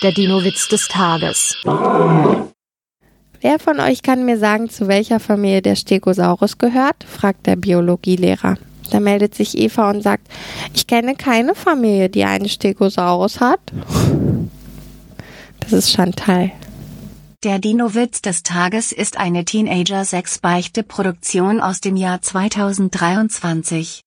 Der Dino-Witz des Tages. Wer von euch kann mir sagen, zu welcher Familie der Stegosaurus gehört? fragt der Biologielehrer. Da meldet sich Eva und sagt, ich kenne keine Familie, die einen Stegosaurus hat. Das ist Chantal. Der Dino-Witz des Tages ist eine Teenager-6-Beichte-Produktion aus dem Jahr 2023.